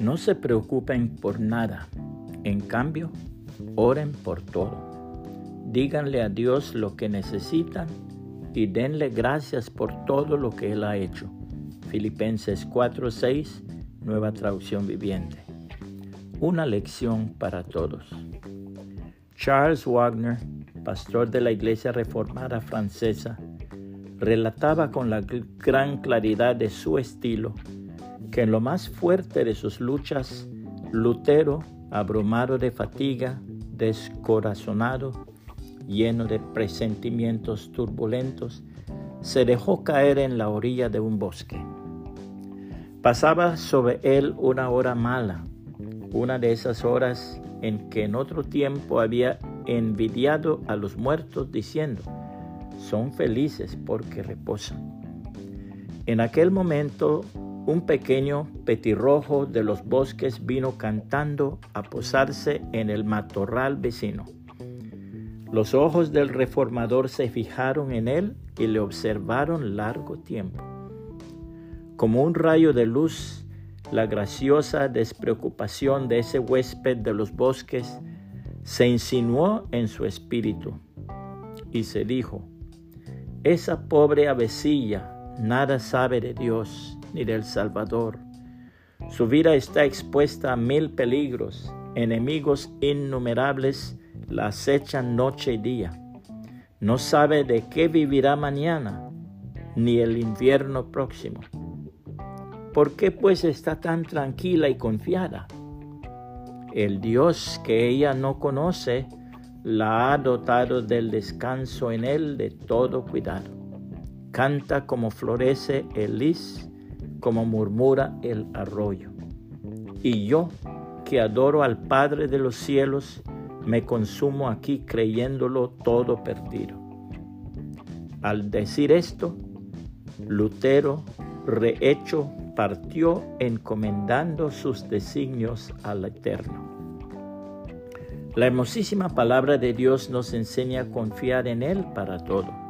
No se preocupen por nada, en cambio, oren por todo. Díganle a Dios lo que necesitan y denle gracias por todo lo que Él ha hecho. Filipenses 4:6, nueva traducción viviente. Una lección para todos. Charles Wagner, pastor de la Iglesia Reformada Francesa, relataba con la gran claridad de su estilo que en lo más fuerte de sus luchas, Lutero, abrumado de fatiga, descorazonado, lleno de presentimientos turbulentos, se dejó caer en la orilla de un bosque. Pasaba sobre él una hora mala, una de esas horas en que en otro tiempo había envidiado a los muertos diciendo, son felices porque reposan. En aquel momento un pequeño petirrojo de los bosques vino cantando a posarse en el matorral vecino. Los ojos del reformador se fijaron en él y le observaron largo tiempo. Como un rayo de luz, la graciosa despreocupación de ese huésped de los bosques se insinuó en su espíritu y se dijo, esa pobre avecilla nada sabe de Dios ni del Salvador. Su vida está expuesta a mil peligros, enemigos innumerables la acechan noche y día. No sabe de qué vivirá mañana, ni el invierno próximo. ¿Por qué pues está tan tranquila y confiada? El Dios que ella no conoce la ha dotado del descanso en él de todo cuidado. Canta como florece el lis, como murmura el arroyo. Y yo, que adoro al Padre de los cielos, me consumo aquí creyéndolo todo perdido. Al decir esto, Lutero, rehecho, partió encomendando sus designios al Eterno. La hermosísima palabra de Dios nos enseña a confiar en Él para todo.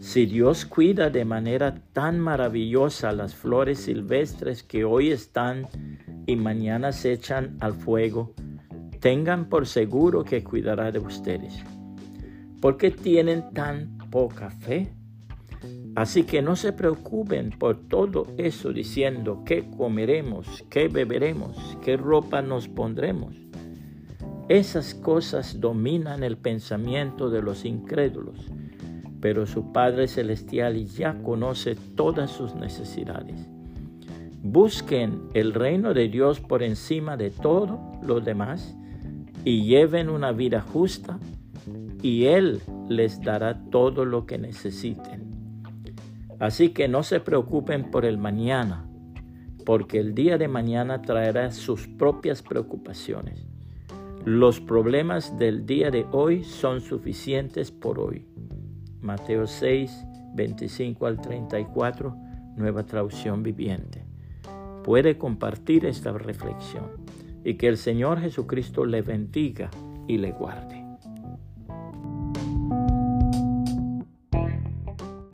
Si Dios cuida de manera tan maravillosa las flores silvestres que hoy están y mañana se echan al fuego, tengan por seguro que cuidará de ustedes. ¿Por qué tienen tan poca fe? Así que no se preocupen por todo eso diciendo qué comeremos, qué beberemos, qué ropa nos pondremos. Esas cosas dominan el pensamiento de los incrédulos, pero su Padre Celestial ya conoce todas sus necesidades. Busquen el reino de Dios por encima de todo lo demás y lleven una vida justa y Él les dará todo lo que necesiten. Así que no se preocupen por el mañana, porque el día de mañana traerá sus propias preocupaciones. Los problemas del día de hoy son suficientes por hoy. Mateo 6, 25 al 34, nueva traducción viviente puede compartir esta reflexión y que el Señor Jesucristo le bendiga y le guarde.